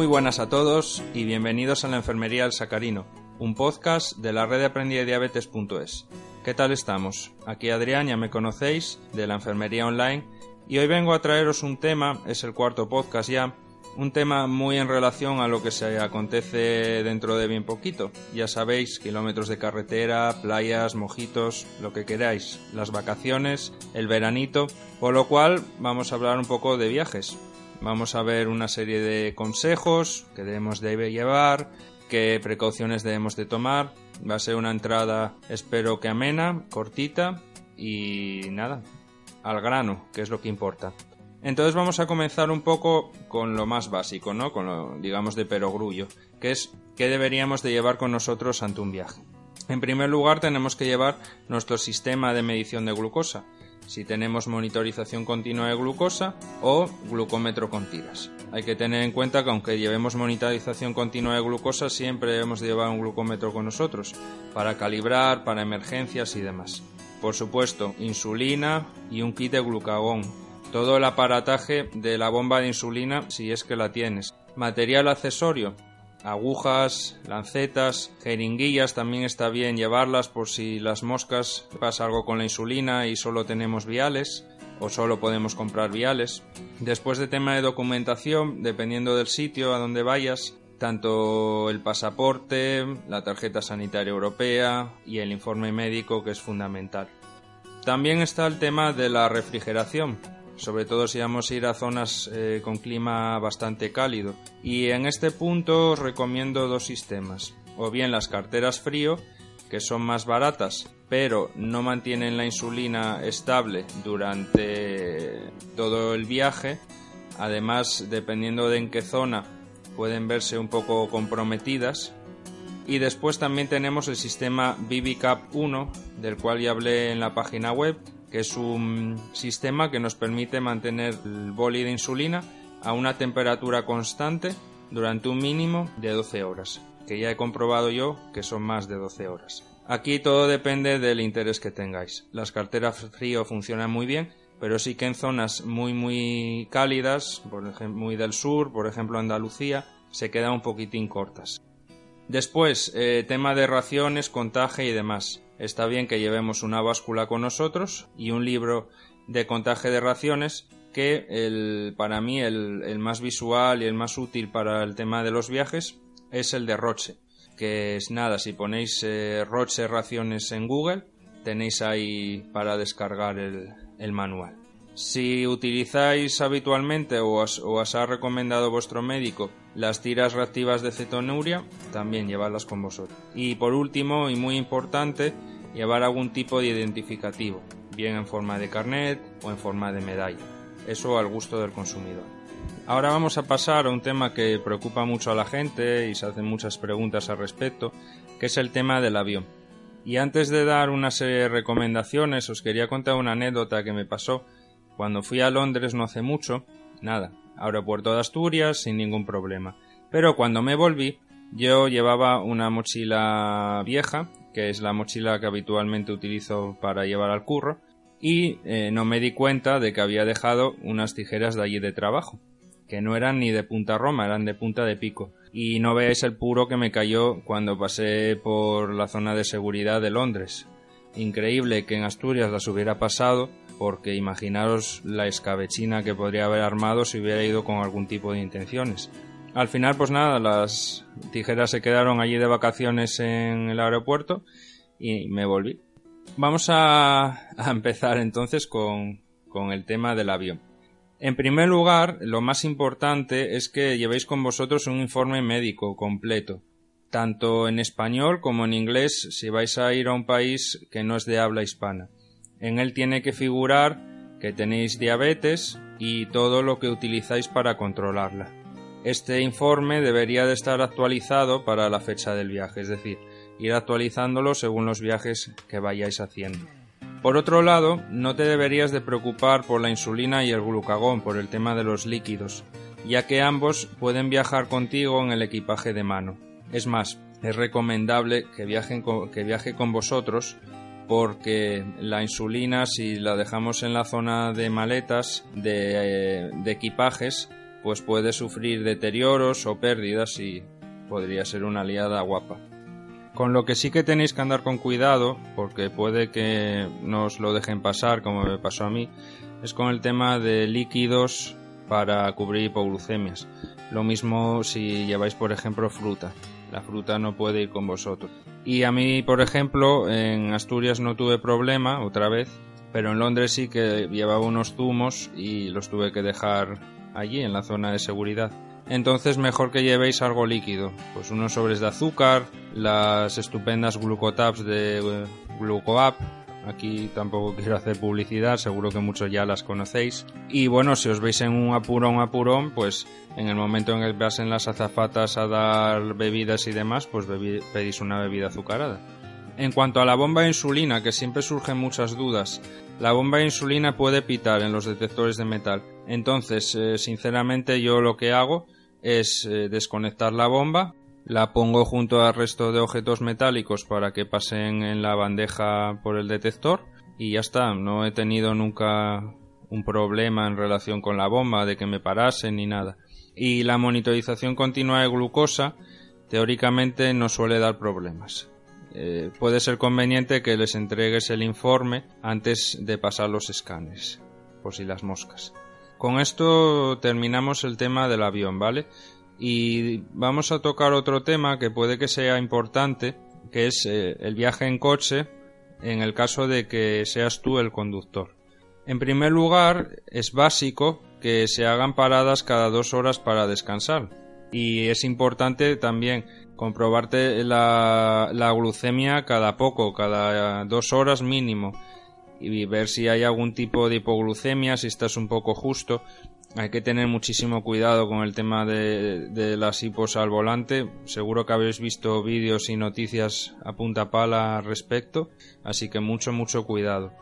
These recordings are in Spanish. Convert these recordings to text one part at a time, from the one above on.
Muy buenas a todos y bienvenidos a la Enfermería del Sacarino, un podcast de la red de aprendidediabetes.es. ¿Qué tal estamos? Aquí Adrián, ya me conocéis, de la Enfermería Online, y hoy vengo a traeros un tema, es el cuarto podcast ya, un tema muy en relación a lo que se acontece dentro de bien poquito. Ya sabéis, kilómetros de carretera, playas, mojitos, lo que queráis, las vacaciones, el veranito, por lo cual vamos a hablar un poco de viajes. Vamos a ver una serie de consejos que debemos de llevar, qué precauciones debemos de tomar. Va a ser una entrada, espero que amena, cortita y nada, al grano, que es lo que importa. Entonces vamos a comenzar un poco con lo más básico, ¿no? Con lo, digamos, de perogrullo, que es qué deberíamos de llevar con nosotros ante un viaje. En primer lugar, tenemos que llevar nuestro sistema de medición de glucosa, si tenemos monitorización continua de glucosa o glucómetro con tiras. Hay que tener en cuenta que aunque llevemos monitorización continua de glucosa, siempre debemos de llevar un glucómetro con nosotros, para calibrar, para emergencias y demás. Por supuesto, insulina y un kit de glucagón, todo el aparataje de la bomba de insulina si es que la tienes. Material accesorio, agujas, lancetas, jeringuillas también está bien llevarlas por si las moscas pasa algo con la insulina y solo tenemos viales o solo podemos comprar viales. Después de tema de documentación, dependiendo del sitio a donde vayas, tanto el pasaporte, la tarjeta sanitaria europea y el informe médico que es fundamental. También está el tema de la refrigeración sobre todo si vamos a ir a zonas eh, con clima bastante cálido. Y en este punto os recomiendo dos sistemas, o bien las carteras frío, que son más baratas, pero no mantienen la insulina estable durante todo el viaje. Además, dependiendo de en qué zona, pueden verse un poco comprometidas. Y después también tenemos el sistema BBCAP 1, del cual ya hablé en la página web, que es un sistema que nos permite mantener el boli de insulina a una temperatura constante durante un mínimo de 12 horas, que ya he comprobado yo que son más de 12 horas. Aquí todo depende del interés que tengáis. Las carteras frío funcionan muy bien, pero sí que en zonas muy muy cálidas, por ejemplo, muy del sur, por ejemplo Andalucía, se quedan un poquitín cortas. Después, eh, tema de raciones, contaje y demás. Está bien que llevemos una báscula con nosotros y un libro de contaje de raciones que el, para mí el, el, más visual y el más útil para el tema de los viajes es el de Roche, que es nada, si ponéis eh, Roche raciones en Google, tenéis ahí para descargar el, el manual. Si utilizáis habitualmente o os, ha recomendado vuestro médico las tiras reactivas de cetonuria, también llevadlas con vosotros. Y por último, y muy importante, llevar algún tipo de identificativo, bien en forma de carnet o en forma de medalla. Eso al gusto del consumidor. Ahora vamos a pasar a un tema que preocupa mucho a la gente y se hacen muchas preguntas al respecto, que es el tema del avión. Y antes de dar una serie de recomendaciones, os quería contar una anécdota que me pasó cuando fui a Londres no hace mucho. Nada, aeropuerto de Asturias sin ningún problema. Pero cuando me volví, yo llevaba una mochila vieja, que es la mochila que habitualmente utilizo para llevar al curro, y eh, no me di cuenta de que había dejado unas tijeras de allí de trabajo, que no eran ni de punta roma, eran de punta de pico. Y no veáis el puro que me cayó cuando pasé por la zona de seguridad de Londres. Increíble que en Asturias las hubiera pasado, porque imaginaros la escabechina que podría haber armado si hubiera ido con algún tipo de intenciones. Al final, pues nada, las tijeras se quedaron allí de vacaciones en el aeropuerto y me volví. Vamos a, empezar entonces con, con, el tema del avión. En primer lugar, lo más importante es que llevéis con vosotros un informe médico completo, tanto en español como en inglés si vais a ir a un país que no es de habla hispana. En él tiene que figurar que tenéis diabetes y todo lo que utilizáis para controlarla. Este informe debería de estar actualizado para la fecha del viaje, es decir, ir actualizándolo según los viajes que vayáis haciendo. Por otro lado, no te deberías de preocupar por la insulina y el glucagón por el tema de los líquidos, ya que ambos pueden viajar contigo en el equipaje de mano. Es más, es recomendable que, viajen que viaje con vosotros porque la insulina si la dejamos en la zona de maletas de, eh, equipajes pues puede sufrir deterioros o pérdidas y podría ser una aliada guapa. Con lo que sí que tenéis que andar con cuidado, porque puede que no os lo dejen pasar como me pasó a mí, es con el tema de líquidos para cubrir hipoglucemias. Lo mismo si lleváis, por ejemplo, fruta. La fruta no puede ir con vosotros. Y a mí, por ejemplo, en Asturias no tuve problema, otra vez, pero en Londres sí que llevaba unos zumos y los tuve que dejar allí, en la zona de seguridad entonces mejor que llevéis algo líquido, pues unos sobres de azúcar, las estupendas glucotabs de eh, Glucoap, aquí tampoco quiero hacer publicidad, seguro que muchos ya las conocéis. Y bueno, si os veis en un apurón, apurón, pues en el momento en que en las azafatas a dar bebidas y demás, pues pedís una bebida azucarada. En cuanto a la bomba de insulina, que siempre surgen muchas dudas, la bomba de insulina puede pitar en los detectores de metal. Entonces, eh, sinceramente, yo lo que hago es eh, desconectar la bomba, la pongo junto al resto de objetos metálicos para que pasen en la bandeja por el detector y ya está, no he tenido nunca un problema en relación con la bomba de que me parase ni nada. Y la monitorización continua de glucosa teóricamente no suele dar problemas. Eh, puede ser conveniente que les entregues el informe antes de pasar los escáneres, por si las moscas. Con esto terminamos el tema del avión, ¿vale? Y vamos a tocar otro tema que puede que sea importante, que es eh, el viaje en coche en el caso de que seas tú el conductor. En primer lugar, es básico que se hagan paradas cada dos horas para descansar. Y es importante también comprobarte la, la glucemia cada poco, cada dos horas mínimo y ver si hay algún tipo de hipoglucemia, si estás un poco justo. Hay que tener muchísimo cuidado con el tema de, las hipos al volante. Seguro que habéis visto vídeos y noticias a punta pala al respecto, así que mucho, mucho cuidado.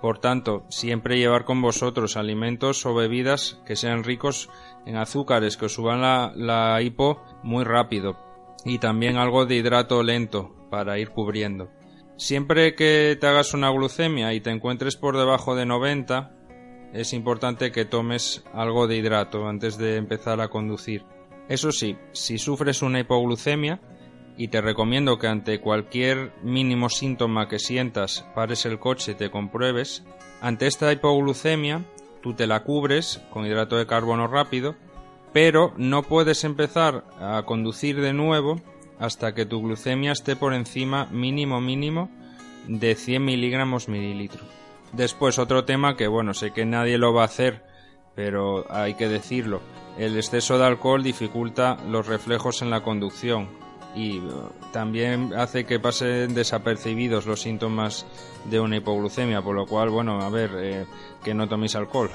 Por tanto, siempre llevar con vosotros alimentos o bebidas que sean ricos en azúcares, que os suban la, la hipo muy rápido. Y también algo de hidrato lento para ir cubriendo. Siempre que te hagas una glucemia y te encuentres por debajo de 90, es importante que tomes algo de hidrato antes de empezar a conducir. Eso sí, si sufres una hipoglucemia, y te recomiendo que ante cualquier mínimo síntoma que sientas pares el coche y te compruebes, ante esta hipoglucemia tú te la cubres con hidrato de carbono rápido, pero no puedes empezar a conducir de nuevo hasta que tu glucemia esté por encima mínimo mínimo de 100 miligramos mililitro. Después otro tema que bueno, sé que nadie lo va a hacer, pero hay que decirlo. El exceso de alcohol dificulta los reflejos en la conducción y uh, también hace que pasen desapercibidos los síntomas de una hipoglucemia, por lo cual, bueno, a ver, eh, que no toméis alcohol,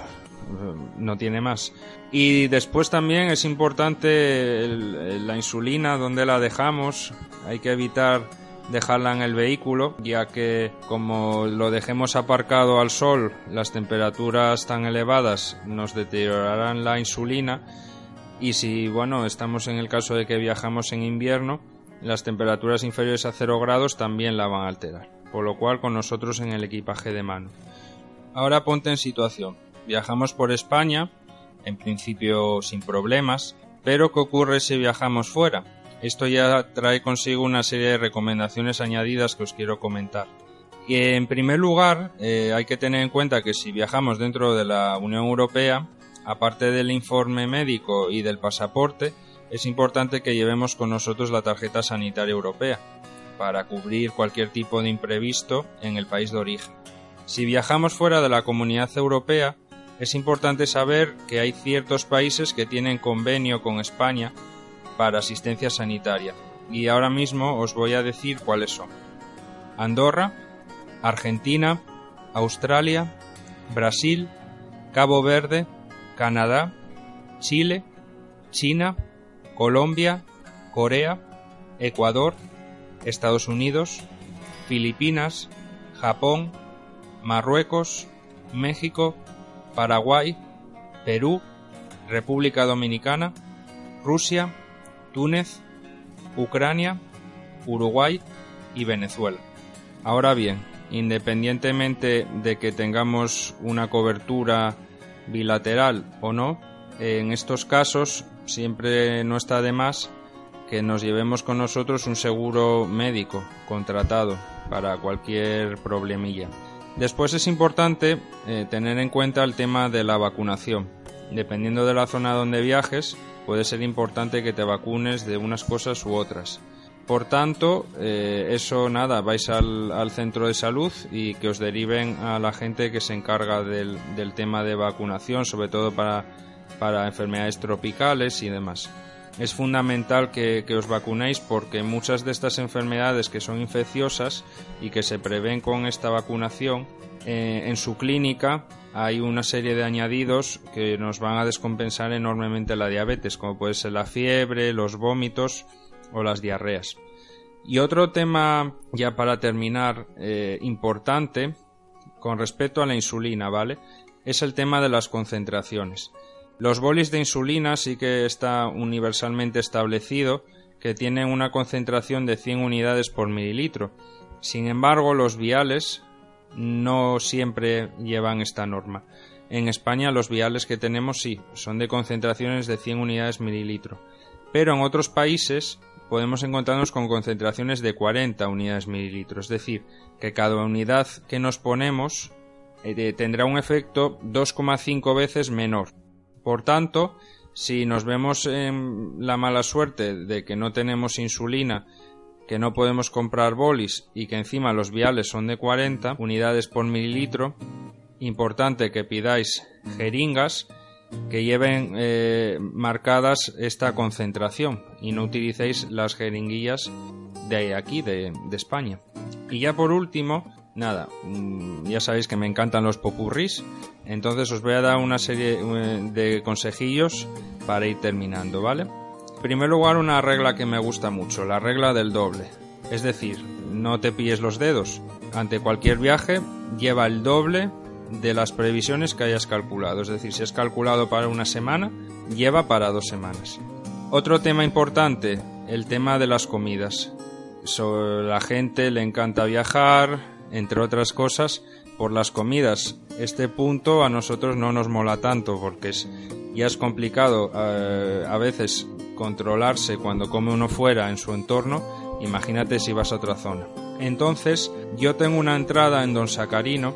no tiene más. Y después también es importante la insulina, donde la dejamos. Hay que evitar dejarla en el vehículo, ya que como lo dejemos aparcado al sol, las temperaturas tan elevadas nos deteriorarán la insulina. Y si, bueno, estamos en el caso de que viajamos en invierno, las temperaturas inferiores a 0 grados también la van a alterar, por lo cual con nosotros en el equipaje de mano. Ahora ponte en situación viajamos por España, en principio sin problemas, pero ¿qué ocurre si viajamos fuera? Esto ya trae consigo una serie de recomendaciones añadidas que os quiero comentar. en primer lugar, eh, hay que tener en cuenta que si viajamos dentro de la Unión Europea, aparte del informe médico y del pasaporte, es importante que llevemos con nosotros la tarjeta sanitaria europea para cubrir cualquier tipo de imprevisto en el país de origen. Si viajamos fuera de la comunidad europea, es importante saber que hay ciertos países que tienen convenio con España para asistencia sanitaria y ahora mismo os voy a decir cuáles son. Andorra, Argentina, Australia, Brasil, Cabo Verde, Canadá, Chile, China, Colombia, Corea, Ecuador, Estados Unidos, Filipinas, Japón, Marruecos, México, Paraguay, Perú, República Dominicana, Rusia, Túnez, Ucrania, Uruguay y Venezuela. Ahora bien, independientemente de que tengamos una cobertura bilateral o no, en estos casos siempre no está de más que nos llevemos con nosotros un seguro médico contratado para cualquier problemilla. Después es importante eh, tener en cuenta el tema de la vacunación. Dependiendo de la zona donde viajes, puede ser importante que te vacunes de unas cosas u otras. Por tanto, eh, eso nada, vais al, centro de salud y que os deriven a la gente que se encarga del, tema de vacunación, sobre todo para, para, enfermedades tropicales y demás. Es fundamental que, os vacunéis porque muchas de estas enfermedades que son infecciosas y que se prevén con esta vacunación, eh, en su clínica hay una serie de añadidos que nos van a descompensar enormemente la diabetes, como puede ser la fiebre, los vómitos o las diarreas. Y otro tema, ya para terminar, eh, importante con respecto a la insulina, ¿vale? Es el tema de las concentraciones. Los bolis de insulina sí que está universalmente establecido que tienen una concentración de 100 unidades por mililitro. Sin embargo, los viales no siempre llevan esta norma. En España los viales que tenemos sí, son de concentraciones de 100 unidades mililitro. Pero en otros países podemos encontrarnos con concentraciones de 40 unidades mililitro. Es decir, que cada unidad que nos ponemos eh, tendrá un efecto 2,5 veces menor. Por tanto, si nos vemos en la mala suerte de que no tenemos insulina que no podemos comprar bolis y que encima los viales son de 40 unidades por mililitro, importante que pidáis jeringas que lleven eh, marcadas esta concentración y no utilicéis las jeringuillas de aquí, de, de España. Y ya por último, nada, mm, ya sabéis que me encantan los popurris, entonces os voy a dar una serie eh, de consejillos para ir terminando, ¿vale? En primer lugar, una regla que me gusta mucho, la regla del doble. Es decir, no te pilles los dedos. Ante cualquier viaje, lleva el doble de las previsiones que hayas calculado. Es decir, si has calculado para una semana, lleva para dos semanas. Otro tema importante, el tema de las comidas. la gente le encanta viajar, entre otras cosas, por las comidas. Este punto a nosotros no nos mola tanto porque es, ya es complicado eh, a veces controlarse cuando come uno fuera en su entorno, imagínate si vas a otra zona. Entonces, yo tengo una entrada en Don Sacarino,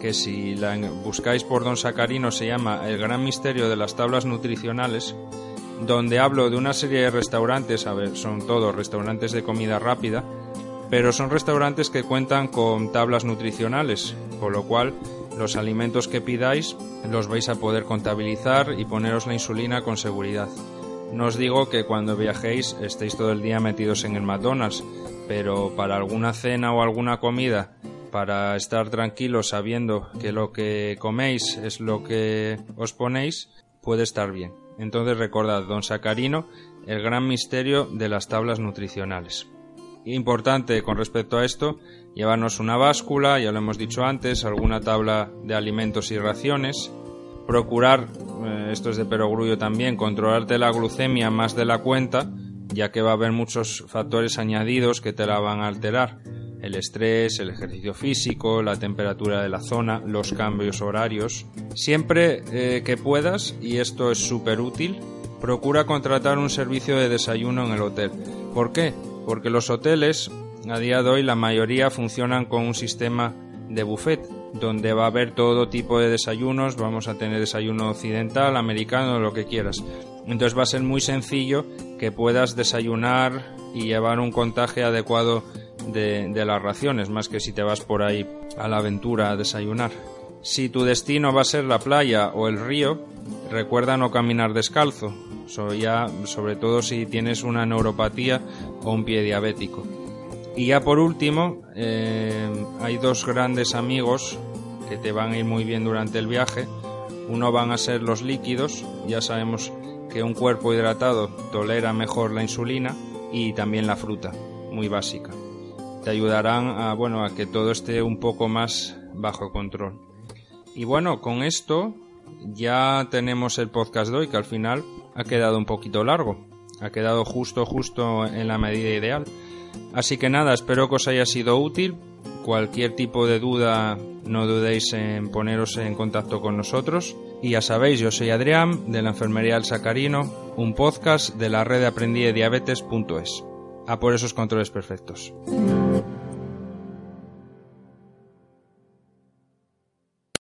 que si la buscáis por Don Sacarino se llama El gran misterio de las tablas nutricionales, donde hablo de una serie de restaurantes, son todos restaurantes de comida rápida, pero son restaurantes que cuentan con tablas nutricionales, con lo cual los alimentos que pidáis los vais a poder contabilizar y poneros la insulina con seguridad. No os digo que cuando viajéis estéis todo el día metidos en el McDonald's, pero para alguna cena o alguna comida, para estar tranquilos sabiendo que lo que coméis es lo que os ponéis, puede estar bien. Entonces recordad, don Sacarino, el gran misterio de las tablas nutricionales. Importante con respecto a esto, llevarnos una báscula, ya lo hemos dicho antes, alguna tabla de alimentos y raciones, procurar, eh, esto es de perogrullo también, controlarte la glucemia más de la cuenta, ya que va a haber muchos factores añadidos que te la van a alterar. El estrés, el ejercicio físico, la temperatura de la zona, los cambios horarios. Siempre eh, que puedas, y esto es súper útil, procura contratar un servicio de desayuno en el hotel. ¿Por qué? Porque los hoteles, a día de hoy, la mayoría funcionan con un sistema de buffet donde va a haber todo tipo de desayunos, vamos a tener desayuno occidental, americano, lo que quieras. Entonces va a ser muy sencillo que puedas desayunar y llevar un contaje adecuado de, las raciones, más que si te vas por ahí a la aventura a desayunar. Si tu destino va a ser la playa o el río, recuerda no caminar descalzo, sobre todo si tienes una neuropatía o un pie diabético. Y ya por último, eh, hay dos grandes amigos que te van a ir muy bien durante el viaje. Uno van a ser los líquidos, ya sabemos que un cuerpo hidratado tolera mejor la insulina y también la fruta, muy básica. Te ayudarán a, bueno, a que todo esté un poco más bajo control. Y bueno, con esto ya tenemos el podcast de hoy, que al final ha quedado un poquito largo. Ha quedado justo, justo en la medida ideal. Así que nada, espero que os haya sido útil. Cualquier tipo de duda, no dudéis en poneros en contacto con nosotros. Y ya sabéis, yo soy Adrián, de la Enfermería del Sacarino, un podcast de la red de aprendí. A por esos controles perfectos.